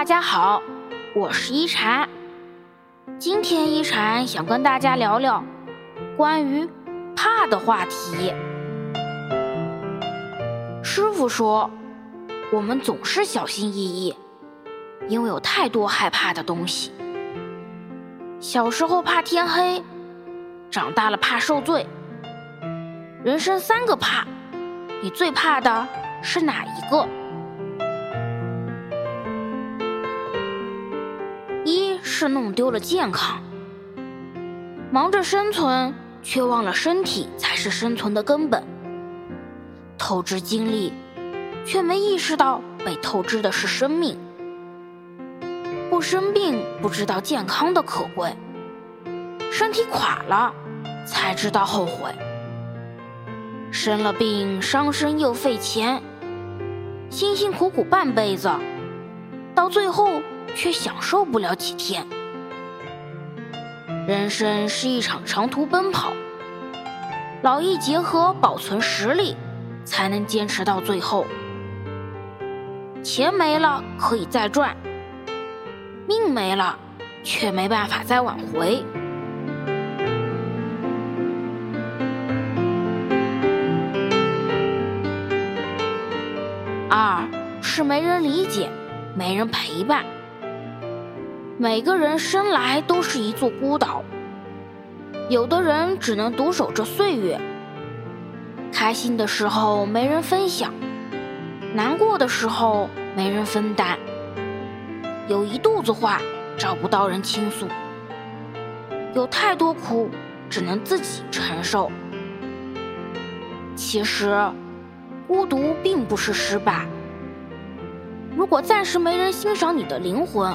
大家好，我是一禅。今天一禅想跟大家聊聊关于怕的话题。师傅说，我们总是小心翼翼，因为有太多害怕的东西。小时候怕天黑，长大了怕受罪。人生三个怕，你最怕的是哪一个？是弄丢了健康，忙着生存，却忘了身体才是生存的根本。透支精力，却没意识到被透支的是生命。不生病，不知道健康的可贵；身体垮了，才知道后悔。生了病，伤身又费钱，辛辛苦苦半辈子，到最后却享受不了几天。人生是一场长途奔跑，劳逸结合，保存实力，才能坚持到最后。钱没了可以再赚，命没了却没办法再挽回。二是没人理解，没人陪伴。每个人生来都是一座孤岛，有的人只能独守这岁月。开心的时候没人分享，难过的时候没人分担，有一肚子话找不到人倾诉，有太多苦只能自己承受。其实。孤独并不是失败。如果暂时没人欣赏你的灵魂，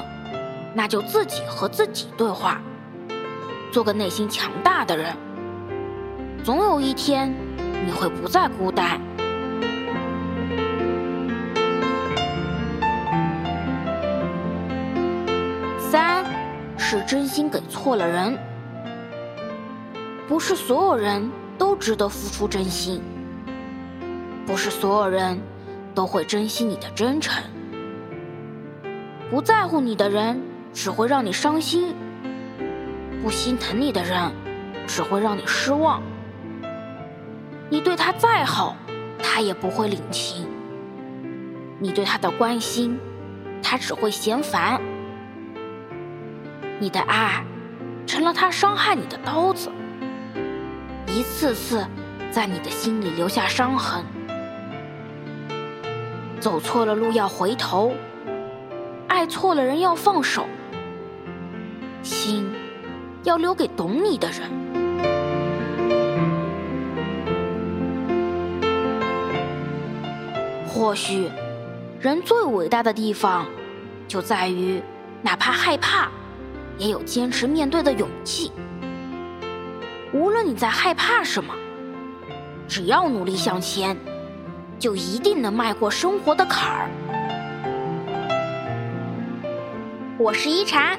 那就自己和自己对话，做个内心强大的人。总有一天，你会不再孤单。三，是真心给错了人。不是所有人都值得付出真心。不是所有人都会珍惜你的真诚，不在乎你的人只会让你伤心，不心疼你的人只会让你失望。你对他再好，他也不会领情；你对他的关心，他只会嫌烦。你的爱成了他伤害你的刀子，一次次在你的心里留下伤痕。走错了路要回头，爱错了人要放手，心要留给懂你的人。或许，人最伟大的地方，就在于哪怕害怕，也有坚持面对的勇气。无论你在害怕什么，只要努力向前。就一定能迈过生活的坎儿。我是一禅，